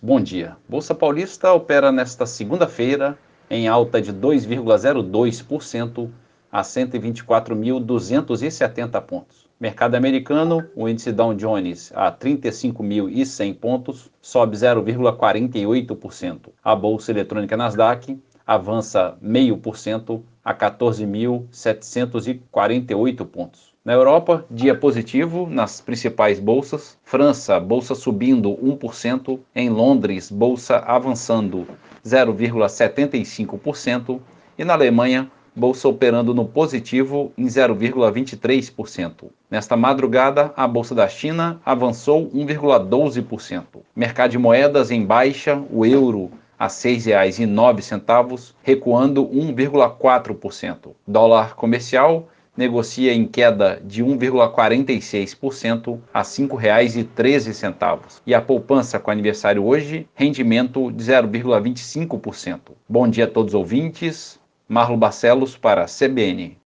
Bom dia. Bolsa Paulista opera nesta segunda-feira em alta de 2,02% a 124.270 pontos. Mercado americano, o índice Dow Jones a 35.100 pontos, sobe 0,48%. A bolsa eletrônica Nasdaq avança 0,5% a 14.748 pontos. Na Europa, dia positivo nas principais bolsas. França, bolsa subindo 1%. Em Londres, bolsa avançando 0,75%. E na Alemanha, bolsa operando no positivo em 0,23%. Nesta madrugada, a bolsa da China avançou 1,12%. Mercado de moedas em baixa, o euro a R$ 6,09, recuando 1,4%. Dólar comercial negocia em queda de 1,46% a R$ 5,13. E a poupança com aniversário hoje, rendimento de 0,25%. Bom dia a todos os ouvintes. Marlo Barcelos para a CBN.